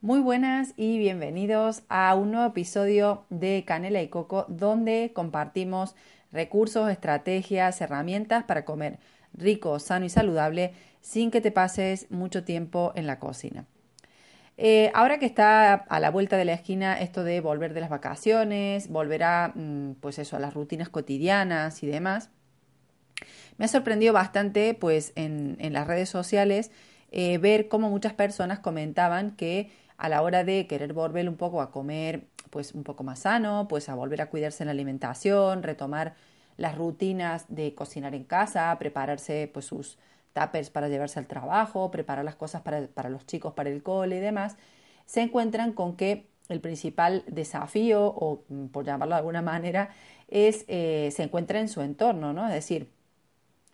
Muy buenas y bienvenidos a un nuevo episodio de Canela y Coco donde compartimos recursos, estrategias, herramientas para comer rico, sano y saludable sin que te pases mucho tiempo en la cocina. Eh, ahora que está a la vuelta de la esquina esto de volver de las vacaciones, volver a, mm, pues eso, a las rutinas cotidianas y demás, me ha sorprendido bastante pues en, las redes sociales eh, ver cómo muchas personas comentaban que a la hora de querer volver un poco a comer pues un poco más sano, pues a volver a cuidarse en la alimentación, retomar las rutinas de cocinar en casa, prepararse pues sus tuppers para llevarse al trabajo, preparar las cosas para, los chicos para el cole y demás, se encuentran con que el principal desafío, o mm, por llamarlo de alguna manera, es, eh, se encuentra en su entorno, ¿no? Es decir,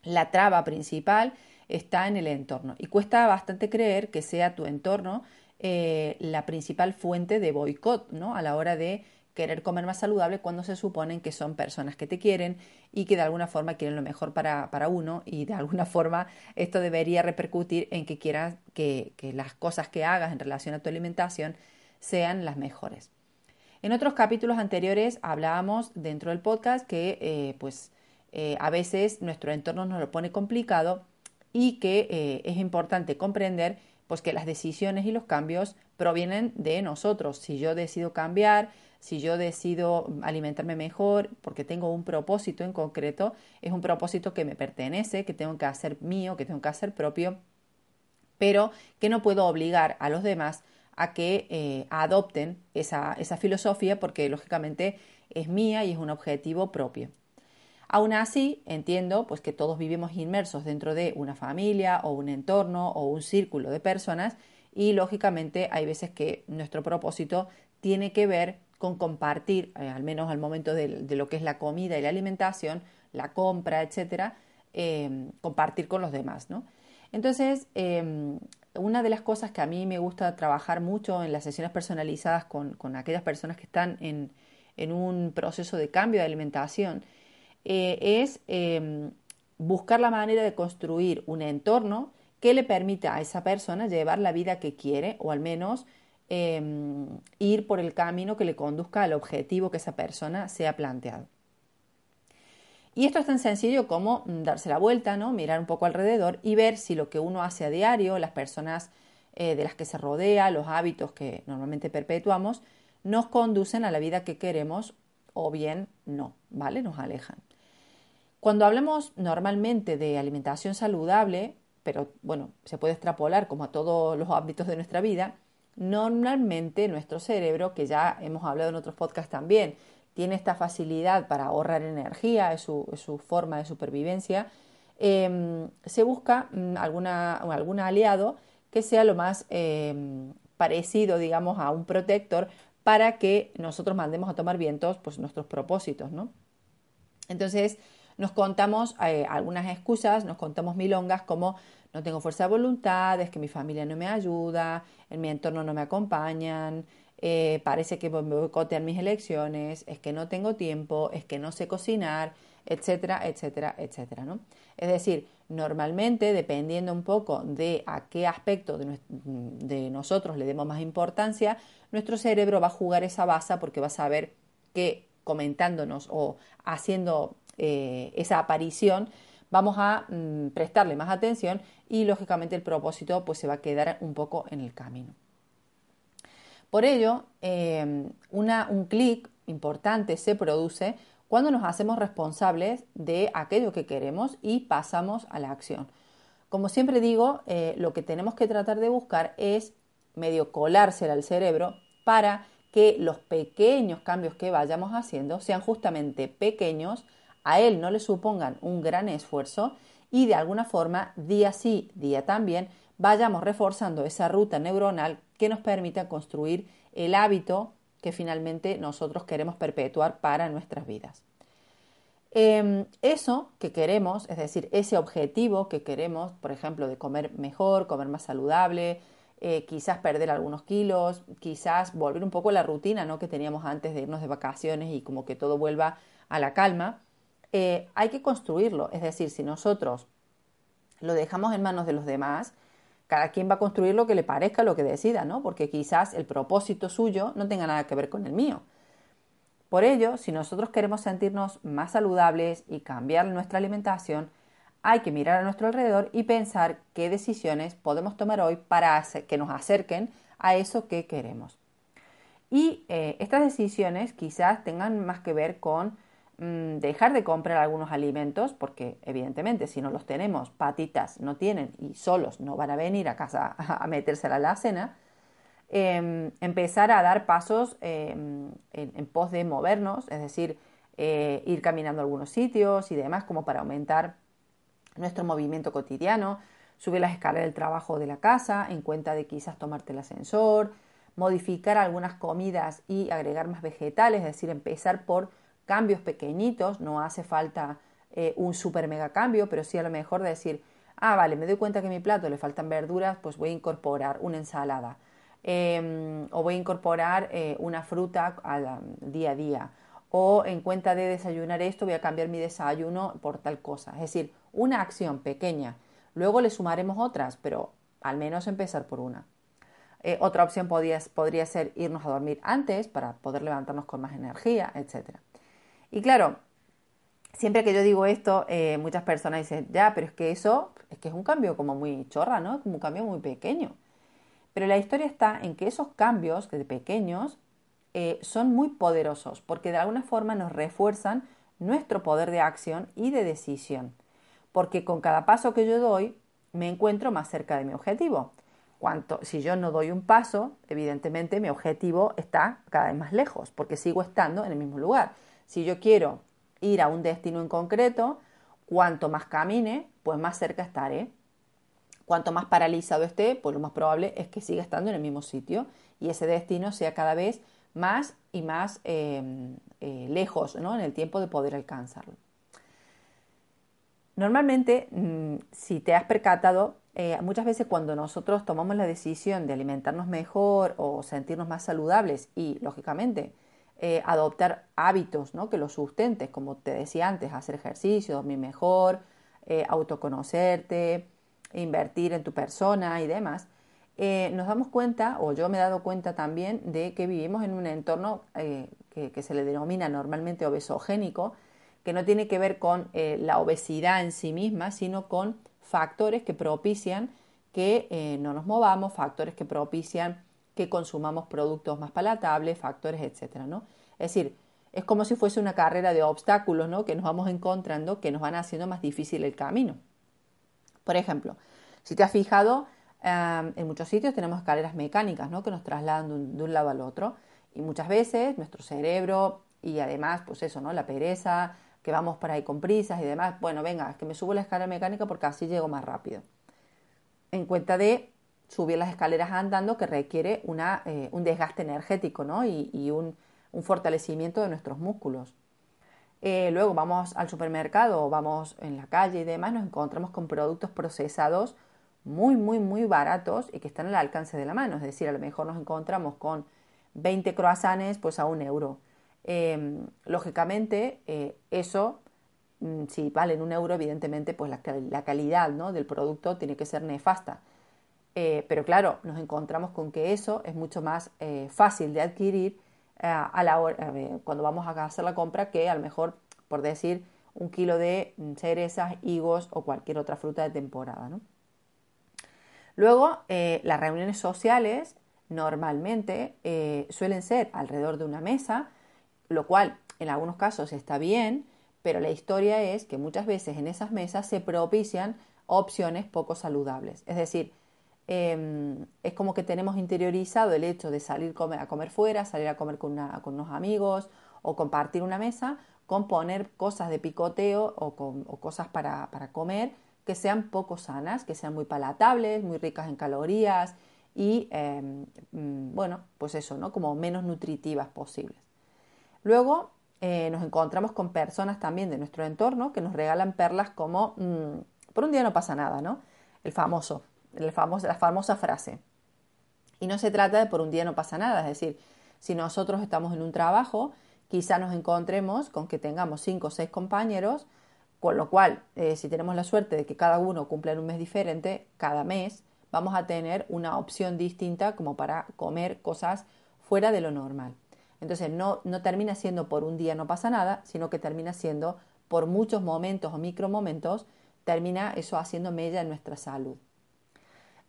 la traba principal está en el entorno y cuesta bastante creer que sea tu entorno eh, la principal fuente de boicot, ¿no? A la hora de querer comer más saludable cuando se suponen que son personas que te quieren y que de alguna forma quieren lo mejor para, uno y de alguna forma esto debería repercutir en que quieras que, las cosas que hagas en relación a tu alimentación sean las mejores. En otros capítulos anteriores hablábamos dentro del podcast que eh, pues eh, a veces nuestro entorno nos lo pone complicado y que es importante comprender pues que las decisiones y los cambios provienen de nosotros. Si yo decido cambiar, si yo decido alimentarme mejor porque tengo un propósito en concreto, es un propósito que me pertenece, que tengo que hacer mío, que tengo que hacer propio, pero que no puedo obligar a los demás a que eh, adopten esa, esa filosofía porque lógicamente es mía y es un objetivo propio. Aún así, entiendo pues que todos vivimos inmersos dentro de una familia o un entorno o un círculo de personas y lógicamente hay veces que nuestro propósito tiene que ver con compartir, eh, al menos al momento de, lo que es la comida y la alimentación, la compra, etcétera, em, compartir con los demás, ¿no? Entonces, em, una de las cosas que a mí me gusta trabajar mucho en las sesiones personalizadas con, aquellas personas que están en, en un proceso de cambio de alimentación eh, es em, buscar la manera de construir un entorno que le permita a esa persona llevar la vida que quiere o al menos em, ir por el camino que le conduzca al objetivo que esa persona se ha planteado. Y esto es tan sencillo como mm, darse la vuelta, ¿no? mirar un poco alrededor y ver si lo que uno hace a diario, las personas eh, de las que se rodea, los hábitos que normalmente perpetuamos, nos conducen a la vida que queremos o bien no, ¿vale? Nos alejan. Cuando hablamos normalmente de alimentación saludable, pero bueno, se puede extrapolar como a todos los ámbitos de nuestra vida, normalmente nuestro cerebro, que ya hemos hablado en otros podcasts también, tiene esta facilidad para ahorrar energía, es su, forma de supervivencia, em, se busca mm, alguna, algún aliado que sea lo más em, parecido, digamos, a un protector para que nosotros mandemos a tomar vientos pues, nuestros propósitos, ¿no? Entonces, nos contamos eh, algunas excusas, nos contamos milongas como no tengo fuerza de voluntad, es que mi familia no me ayuda, en mi entorno no me acompañan, eh, parece que me boicotean mis elecciones, es que no tengo tiempo, es que no sé cocinar, etcétera, etcétera, etcétera. ¿no? Es decir, normalmente, dependiendo un poco de a qué aspecto de, de nosotros le demos más importancia, nuestro cerebro va a jugar esa baza porque va a saber que comentándonos o haciendo eh, esa aparición, vamos a mm, prestarle más atención y lógicamente el propósito pues se va a quedar un poco en el camino. Por ello, em, un clic importante se produce cuando nos hacemos responsables de aquello que queremos y pasamos a la acción. Como siempre digo, eh, lo que tenemos que tratar de buscar es medio colársela al cerebro para que los pequeños cambios que vayamos haciendo sean justamente pequeños a él no le supongan un gran esfuerzo y de alguna forma, día sí, día también, vayamos reforzando esa ruta neuronal que nos permita construir el hábito que finalmente nosotros queremos perpetuar para nuestras vidas. Em, eso que queremos, es decir, ese objetivo que queremos, por ejemplo, de comer mejor, comer más saludable, eh, quizás perder algunos kilos, quizás volver un poco a la rutina ¿no? que teníamos antes de irnos de vacaciones y como que todo vuelva a la calma, eh, hay que construirlo. Es decir, si nosotros lo dejamos en manos de los demás, cada quien va a construir lo que le parezca, lo que decida, ¿no? Porque quizás el propósito suyo no tenga nada que ver con el mío. Por ello, si nosotros queremos sentirnos más saludables y cambiar nuestra alimentación, hay que mirar a nuestro alrededor y pensar qué decisiones podemos tomar hoy para que nos acerquen a eso que queremos. Y eh, estas decisiones quizás tengan más que ver con mm, dejar de comprar algunos alimentos, porque evidentemente si no los tenemos, patitas no tienen y solos no van a venir a casa a meterse a la cena, em, empezar a dar pasos em, en, pos de movernos, es decir, eh, ir caminando a algunos sitios y demás como para aumentar nuestro movimiento cotidiano, subir las escaleras del trabajo de la casa, en cuenta de quizás tomarte el ascensor, modificar algunas comidas y agregar más vegetales, es decir, empezar por cambios pequeñitos, no hace falta eh, un super mega cambio, pero sí a lo mejor de decir, ah, vale, me doy cuenta que a mi plato le faltan verduras, pues voy a incorporar una ensalada. Em, o voy a incorporar eh, una fruta al día a día. O en cuenta de desayunar esto, voy a cambiar mi desayuno por tal cosa. Es decir, una acción pequeña. Luego le sumaremos otras, pero al menos empezar por una. Eh, otra opción podría, podría ser irnos a dormir antes para poder levantarnos con más energía, etc. Y claro, siempre que yo digo esto, eh, muchas personas dicen, ya, pero es que eso es que es un cambio como muy chorra, ¿no? Como un cambio muy pequeño. Pero la historia está en que esos cambios de pequeños eh, son muy poderosos porque de alguna forma nos refuerzan nuestro poder de acción y de decisión porque con cada paso que yo doy me encuentro más cerca de mi objetivo. Cuanto, si yo no doy un paso, evidentemente mi objetivo está cada vez más lejos, porque sigo estando en el mismo lugar. Si yo quiero ir a un destino en concreto, cuanto más camine, pues más cerca estaré. Cuanto más paralizado esté, pues lo más probable es que siga estando en el mismo sitio y ese destino sea cada vez más y más eh, eh, lejos ¿no? en el tiempo de poder alcanzarlo. Normalmente, mm, si te has percatado, eh, muchas veces cuando nosotros tomamos la decisión de alimentarnos mejor o sentirnos más saludables y, lógicamente, eh, adoptar hábitos ¿no? que los sustentes, como te decía antes, hacer ejercicio, dormir mejor, eh, autoconocerte, invertir en tu persona y demás, nos damos cuenta, o yo me he dado cuenta también, de que vivimos en un entorno que, se le denomina normalmente obesogénico, que no tiene que ver con eh, la obesidad en sí misma, sino con factores que propician que eh, no nos movamos, factores que propician que consumamos productos más palatables, factores, etcétera, ¿no? Es decir, es como si fuese una carrera de obstáculos, ¿no? Que nos vamos encontrando, que nos van haciendo más difícil el camino. Por ejemplo, si te has fijado, em, en muchos sitios tenemos escaleras mecánicas, ¿no? Que nos trasladan de un, lado al otro. Y muchas veces nuestro cerebro y además, pues eso, ¿no? La pereza, que vamos por ahí con prisas y demás, bueno, venga, es que me subo la escalera mecánica porque así llego más rápido. En cuenta de subir las escaleras andando que requiere una, eh, un desgaste energético ¿no? y, un, fortalecimiento de nuestros músculos. Eh, luego vamos al supermercado o vamos en la calle y demás, nos encontramos con productos procesados muy, muy, muy baratos y que están al alcance de la mano. Es decir, a lo mejor nos encontramos con 20 croissants pues a un euro. Em, lógicamente, eh, eso, mm, si vale un euro, evidentemente, pues la, calidad ¿no? del producto tiene que ser nefasta. Eh, pero claro, nos encontramos con que eso es mucho más eh, fácil de adquirir hora, cuando vamos a hacer la compra que a lo mejor, por decir, un kilo de mm, cerezas, higos o cualquier otra fruta de temporada. Luego, las reuniones sociales normalmente suelen ser alrededor de una mesa lo cual en algunos casos está bien, pero la historia es que muchas veces en esas mesas se propician opciones poco saludables. Es decir, em, es como que tenemos interiorizado el hecho de salir a comer fuera, salir a comer con, unos amigos o compartir una mesa, con poner cosas de picoteo o, cosas para, comer que sean poco sanas, que sean muy palatables, muy ricas en calorías y, em, mm, bueno, pues eso, ¿no? Como menos nutritivas posibles. Luego eh, nos encontramos con personas también de nuestro entorno que nos regalan perlas como mm, por un día no pasa nada, ¿no? El famoso, la famosa frase. Y no se trata de por un día no pasa nada, es decir, si nosotros estamos en un trabajo, quizá nos encontremos con que tengamos cinco o seis compañeros, con lo cual, eh, si tenemos la suerte de que cada uno cumpla en un mes diferente, cada mes vamos a tener una opción distinta como para comer cosas fuera de lo normal. Entonces no, no termina siendo por un día no pasa nada, sino que termina siendo por muchos momentos o micromomentos, termina eso haciendo mella en nuestra salud.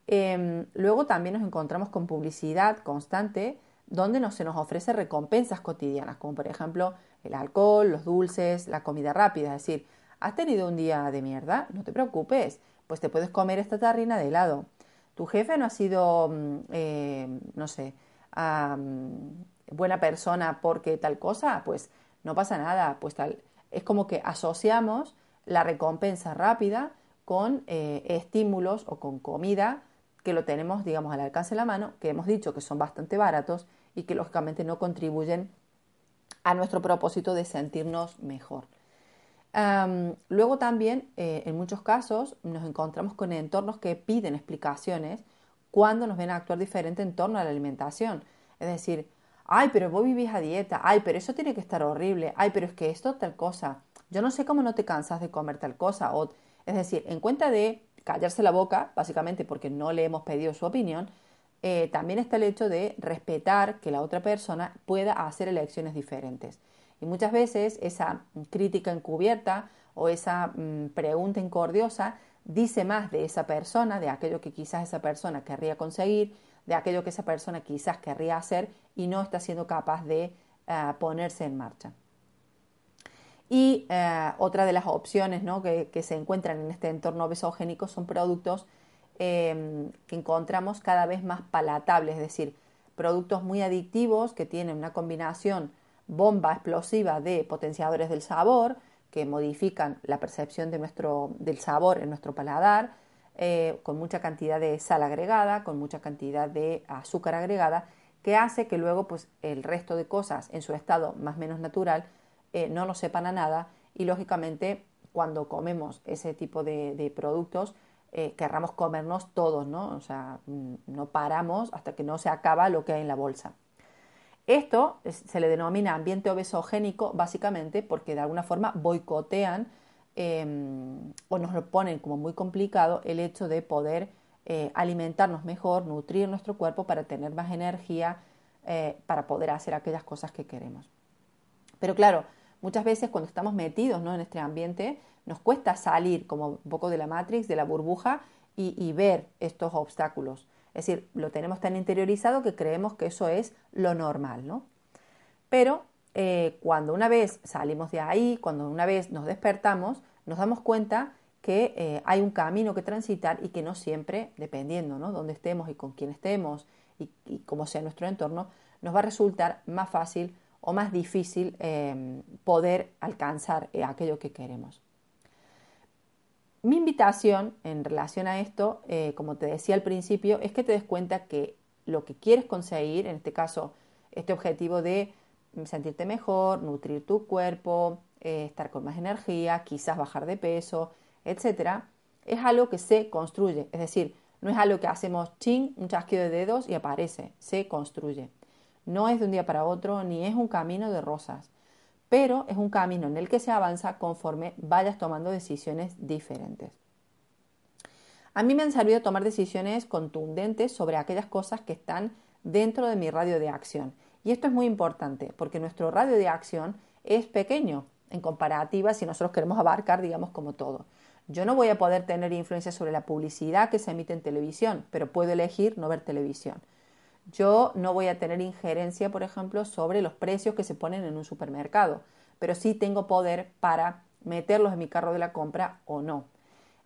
Em, luego también nos encontramos con publicidad constante donde no, se nos ofrece recompensas cotidianas, como por ejemplo el alcohol, los dulces, la comida rápida. Es decir, ¿has tenido un día de mierda? No te preocupes, pues te puedes comer esta tarrina de helado. Tu jefe no ha sido, mm, eh, no sé, buena persona porque tal cosa, pues no pasa nada, pues tal. Es como que asociamos la recompensa rápida con eh, estímulos o con comida que lo tenemos, digamos, al alcance de la mano, que hemos dicho que son bastante baratos y que lógicamente no contribuyen a nuestro propósito de sentirnos mejor. luego también, eh, en muchos casos, nos encontramos con entornos que piden explicaciones cuando nos ven a actuar diferente en torno a la alimentación. Es decir, ay, pero vos vivís a dieta, ay, pero eso tiene que estar horrible, ay, pero es que esto tal cosa, yo no sé cómo no te cansas de comer tal cosa. O, es decir, en cuenta de callarse la boca, básicamente porque no le hemos pedido su opinión, eh, también está el hecho de respetar que la otra persona pueda hacer elecciones diferentes. Y muchas veces esa crítica encubierta o esa mm, pregunta incordiosa dice más de esa persona, de aquello que quizás esa persona querría conseguir, de aquello que esa persona quizás querría hacer y no está siendo capaz de eh, ponerse en marcha. Y eh, otra de las opciones que, se encuentran en este entorno obesogénico son productos em, que encontramos cada vez más palatables, es decir, productos muy adictivos que tienen una combinación bomba explosiva de potenciadores del sabor, que modifican la percepción de nuestro, del sabor en nuestro paladar, eh, con mucha cantidad de sal agregada, con mucha cantidad de azúcar agregada, que hace que luego pues, el resto de cosas en su estado más o menos natural eh, no nos sepan a nada y lógicamente cuando comemos ese tipo de, productos eh, querramos comernos todos, ¿no? O sea, mm, no paramos hasta que no se acaba lo que hay en la bolsa. Esto se le denomina ambiente obesogénico básicamente porque de alguna forma boicotean em, o nos lo ponen como muy complicado el hecho de poder eh, alimentarnos mejor, nutrir nuestro cuerpo para tener más energía, para poder hacer aquellas cosas que queremos. Pero claro, Muchas veces cuando estamos metidos ¿no? en este ambiente nos cuesta salir como un poco de la matrix, de la burbuja y, ver estos obstáculos. Es decir, lo tenemos tan interiorizado que creemos que eso es lo normal, ¿no? Pero eh, cuando una vez salimos de ahí, cuando una vez nos despertamos, nos damos cuenta que eh, hay un camino que transitar y que no siempre, dependiendo ¿no? dónde estemos y con quién estemos y, y cómo sea nuestro entorno, nos va a resultar más fácil o más difícil em, poder alcanzar eh, aquello que queremos. Mi invitación en relación a esto, eh, como te decía al principio, es que te des cuenta que lo que quieres conseguir, en este caso, este objetivo de sentirte mejor, nutrir tu cuerpo, eh, estar con más energía, quizás bajar de peso, etcétera, es algo que se construye. Es decir, no es algo que hacemos ching, un chasquido de dedos y aparece, se construye. No es de un día para otro ni es un camino de rosas, pero es un camino en el que se avanza conforme vayas tomando decisiones diferentes. A mí me han servido tomar decisiones contundentes sobre aquellas cosas que están dentro de mi radio de acción. Y esto es muy importante porque nuestro radio de acción es pequeño en comparativa si nosotros queremos abarcar, digamos, como todo. Yo no voy a poder tener influencia sobre la publicidad que se emite en televisión, pero puedo elegir no ver televisión. Yo no voy a tener injerencia, por ejemplo, sobre los precios que se ponen en un supermercado, pero sí tengo poder para meterlos en mi carro de la compra o no.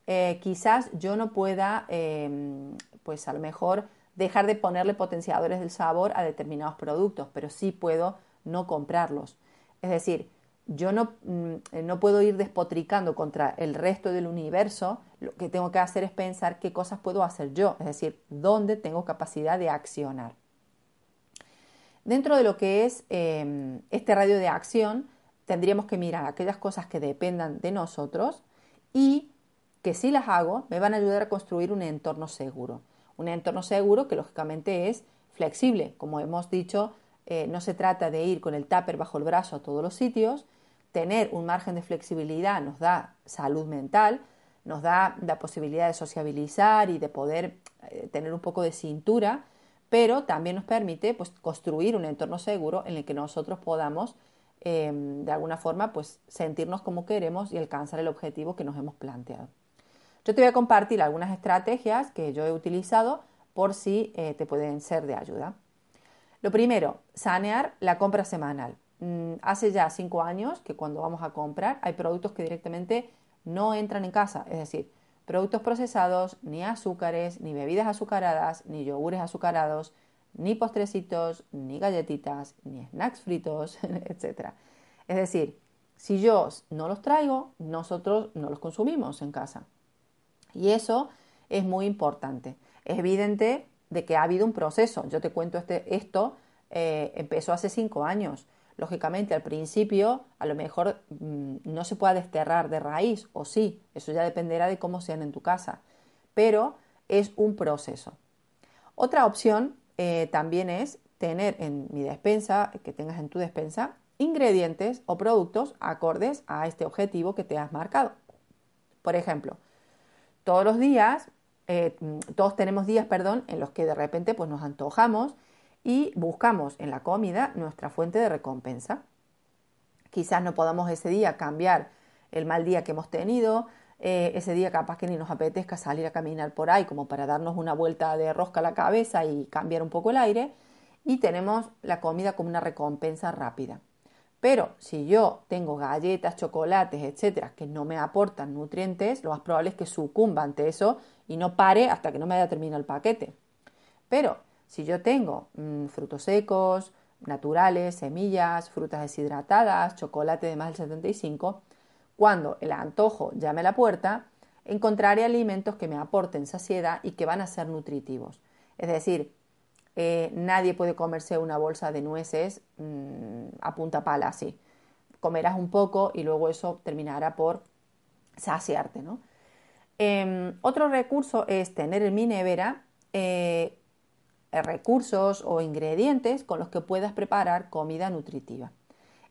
Eh, quizás yo no pueda, em, pues a lo mejor, dejar de ponerle potenciadores del sabor a determinados productos, pero sí puedo no comprarlos. Es decir, yo no, mm, no, puedo ir despotricando contra el resto del universo, lo que tengo que hacer es pensar qué cosas puedo hacer yo, es decir, dónde tengo capacidad de accionar. Dentro de lo que es em, este radio de acción, tendríamos que mirar aquellas cosas que dependan de nosotros y que si las hago me van a ayudar a construir un entorno seguro. Un entorno seguro que lógicamente es flexible. Como hemos dicho, eh, no se trata de ir con el tupper bajo el brazo a todos los sitios, tener un margen de flexibilidad nos da salud mental, nos da la posibilidad de sociabilizar y de poder eh, tener un poco de cintura, pero también nos permite pues, construir un entorno seguro en el que nosotros podamos em, de alguna forma pues, sentirnos como queremos y alcanzar el objetivo que nos hemos planteado. Yo te voy a compartir algunas estrategias que yo he utilizado por si eh, te pueden ser de ayuda. Lo primero, sanear la compra semanal. Mm, hace ya cinco años que cuando vamos a comprar hay productos que directamente no entran en casa, es decir, productos procesados, ni azúcares, ni bebidas azucaradas, ni yogures azucarados, ni postrecitos, ni galletitas, ni snacks fritos, etc. Es decir, si yo no los traigo, nosotros no los consumimos en casa. Y eso es muy importante. Es evidente de que ha habido un proceso. Yo te cuento este, esto, eh, empezó hace cinco años. Lógicamente, al principio, a lo mejor mm, no se puede desterrar de raíz, o sí, eso ya dependerá de cómo sean en tu casa, pero es un proceso. Otra opción eh, también es tener en mi despensa, que tengas en tu despensa, ingredientes o productos acordes a este objetivo que te has marcado. Por ejemplo, todos los días, eh, todos tenemos días, perdón, en los que de repente pues, nos antojamos y buscamos en la comida nuestra fuente de recompensa. Quizás no podamos ese día cambiar el mal día que hemos tenido, eh, ese día capaz que ni nos apetezca salir a caminar por ahí como para darnos una vuelta de rosca a la cabeza y cambiar un poco el aire y tenemos la comida como una recompensa rápida. Pero si yo tengo galletas, chocolates, etcétera, que no me aportan nutrientes, lo más probable es que sucumba ante eso y no pare hasta que no me haya terminado el paquete. Pero si yo tengo mm, frutos secos, naturales, semillas, frutas deshidratadas, chocolate de más del 75, cuando el antojo llame a la puerta, encontraré alimentos que me aporten saciedad y que van a ser nutritivos. Es decir, eh, nadie puede comerse una bolsa de nueces mm, a punta pala así. Comerás un poco y luego eso terminará por saciarte. Em, otro recurso es tener en mi nevera eh, recursos o ingredientes con los que puedas preparar comida nutritiva.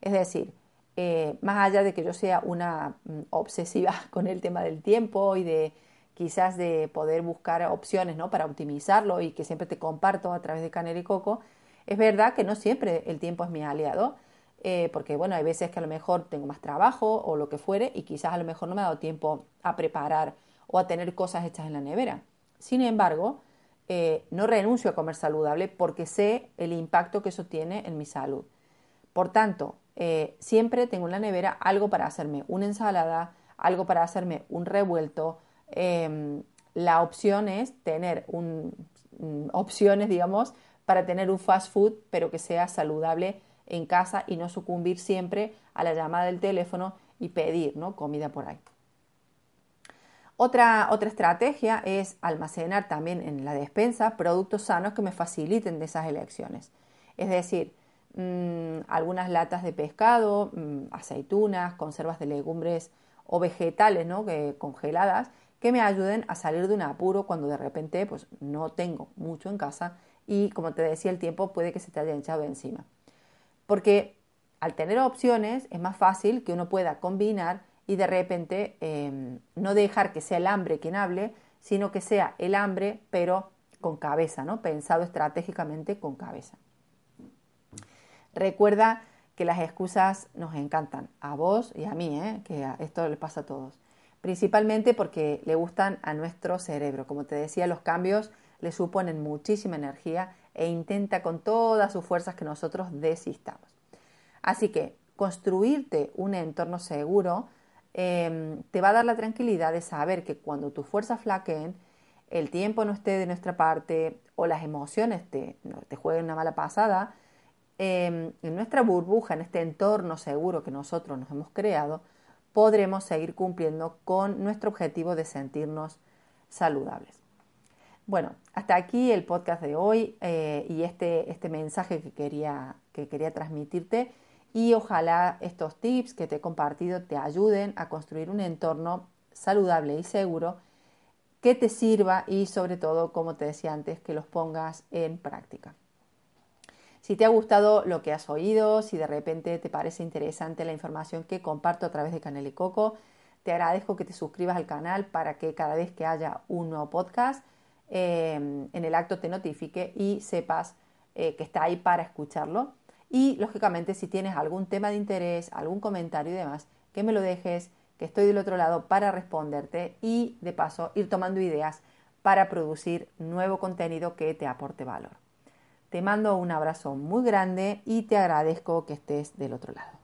Es decir, eh, más allá de que yo sea una mm, obsesiva con el tema del tiempo y de quizás de poder buscar opciones ¿no? para optimizarlo y que siempre te comparto a través de Canela y Coco, es verdad que no siempre el tiempo es mi aliado, eh, porque bueno, hay veces que a lo mejor tengo más trabajo o lo que fuere y quizás a lo mejor no me ha dado tiempo a preparar o a tener cosas hechas en la nevera. Sin embargo, eh, no renuncio a comer saludable porque sé el impacto que eso tiene en mi salud. Por tanto, eh, siempre tengo en la nevera algo para hacerme una ensalada, algo para hacerme un revuelto. Em, la opción es tener mm, opciones, digamos, para tener un fast food, pero que sea saludable en casa y no sucumbir siempre a la llamada del teléfono y pedir ¿no? comida por ahí. Otra, otra estrategia es almacenar también en la despensa productos sanos que me faciliten de esas elecciones. Es decir, mm, algunas latas de pescado, mm, aceitunas, conservas de legumbres o vegetales ¿no? que, congeladas que me ayuden a salir de un apuro cuando de repente pues, no tengo mucho en casa y como te decía el tiempo puede que se te haya echado encima. Porque al tener opciones es más fácil que uno pueda combinar y de repente em, no dejar que sea el hambre quien hable, sino que sea el hambre pero con cabeza, ¿no? pensado estratégicamente con cabeza. Recuerda que las excusas nos encantan, a vos y a mí, ¿eh? que esto le pasa a todos, principalmente porque le gustan a nuestro cerebro. Como te decía, los cambios le suponen muchísima energía e intenta con todas sus fuerzas que nosotros desistamos. Así que construirte un entorno seguro Em, te va a dar la tranquilidad de saber que cuando tus fuerzas flaqueen, el tiempo no esté de nuestra parte o las emociones te, jueguen una mala pasada, em, en nuestra burbuja, en este entorno seguro que nosotros nos hemos creado, podremos seguir cumpliendo con nuestro objetivo de sentirnos saludables. Bueno, hasta aquí el podcast de hoy eh, y este, este mensaje que quería, que quería transmitirte y ojalá estos tips que te he compartido te ayuden a construir un entorno saludable y seguro que te sirva y sobre todo, como te decía antes, que los pongas en práctica. Si te ha gustado lo que has oído, si de repente te parece interesante la información que comparto a través de Canel y Coco, te agradezco que te suscribas al canal para que cada vez que haya un nuevo podcast en el acto te notifique y sepas que está ahí para escucharlo. Y lógicamente si tienes algún tema de interés, algún comentario y demás, que me lo dejes, que estoy del otro lado para responderte y de paso ir tomando ideas para producir nuevo contenido que te aporte valor. Te mando un abrazo muy grande y te agradezco que estés del otro lado.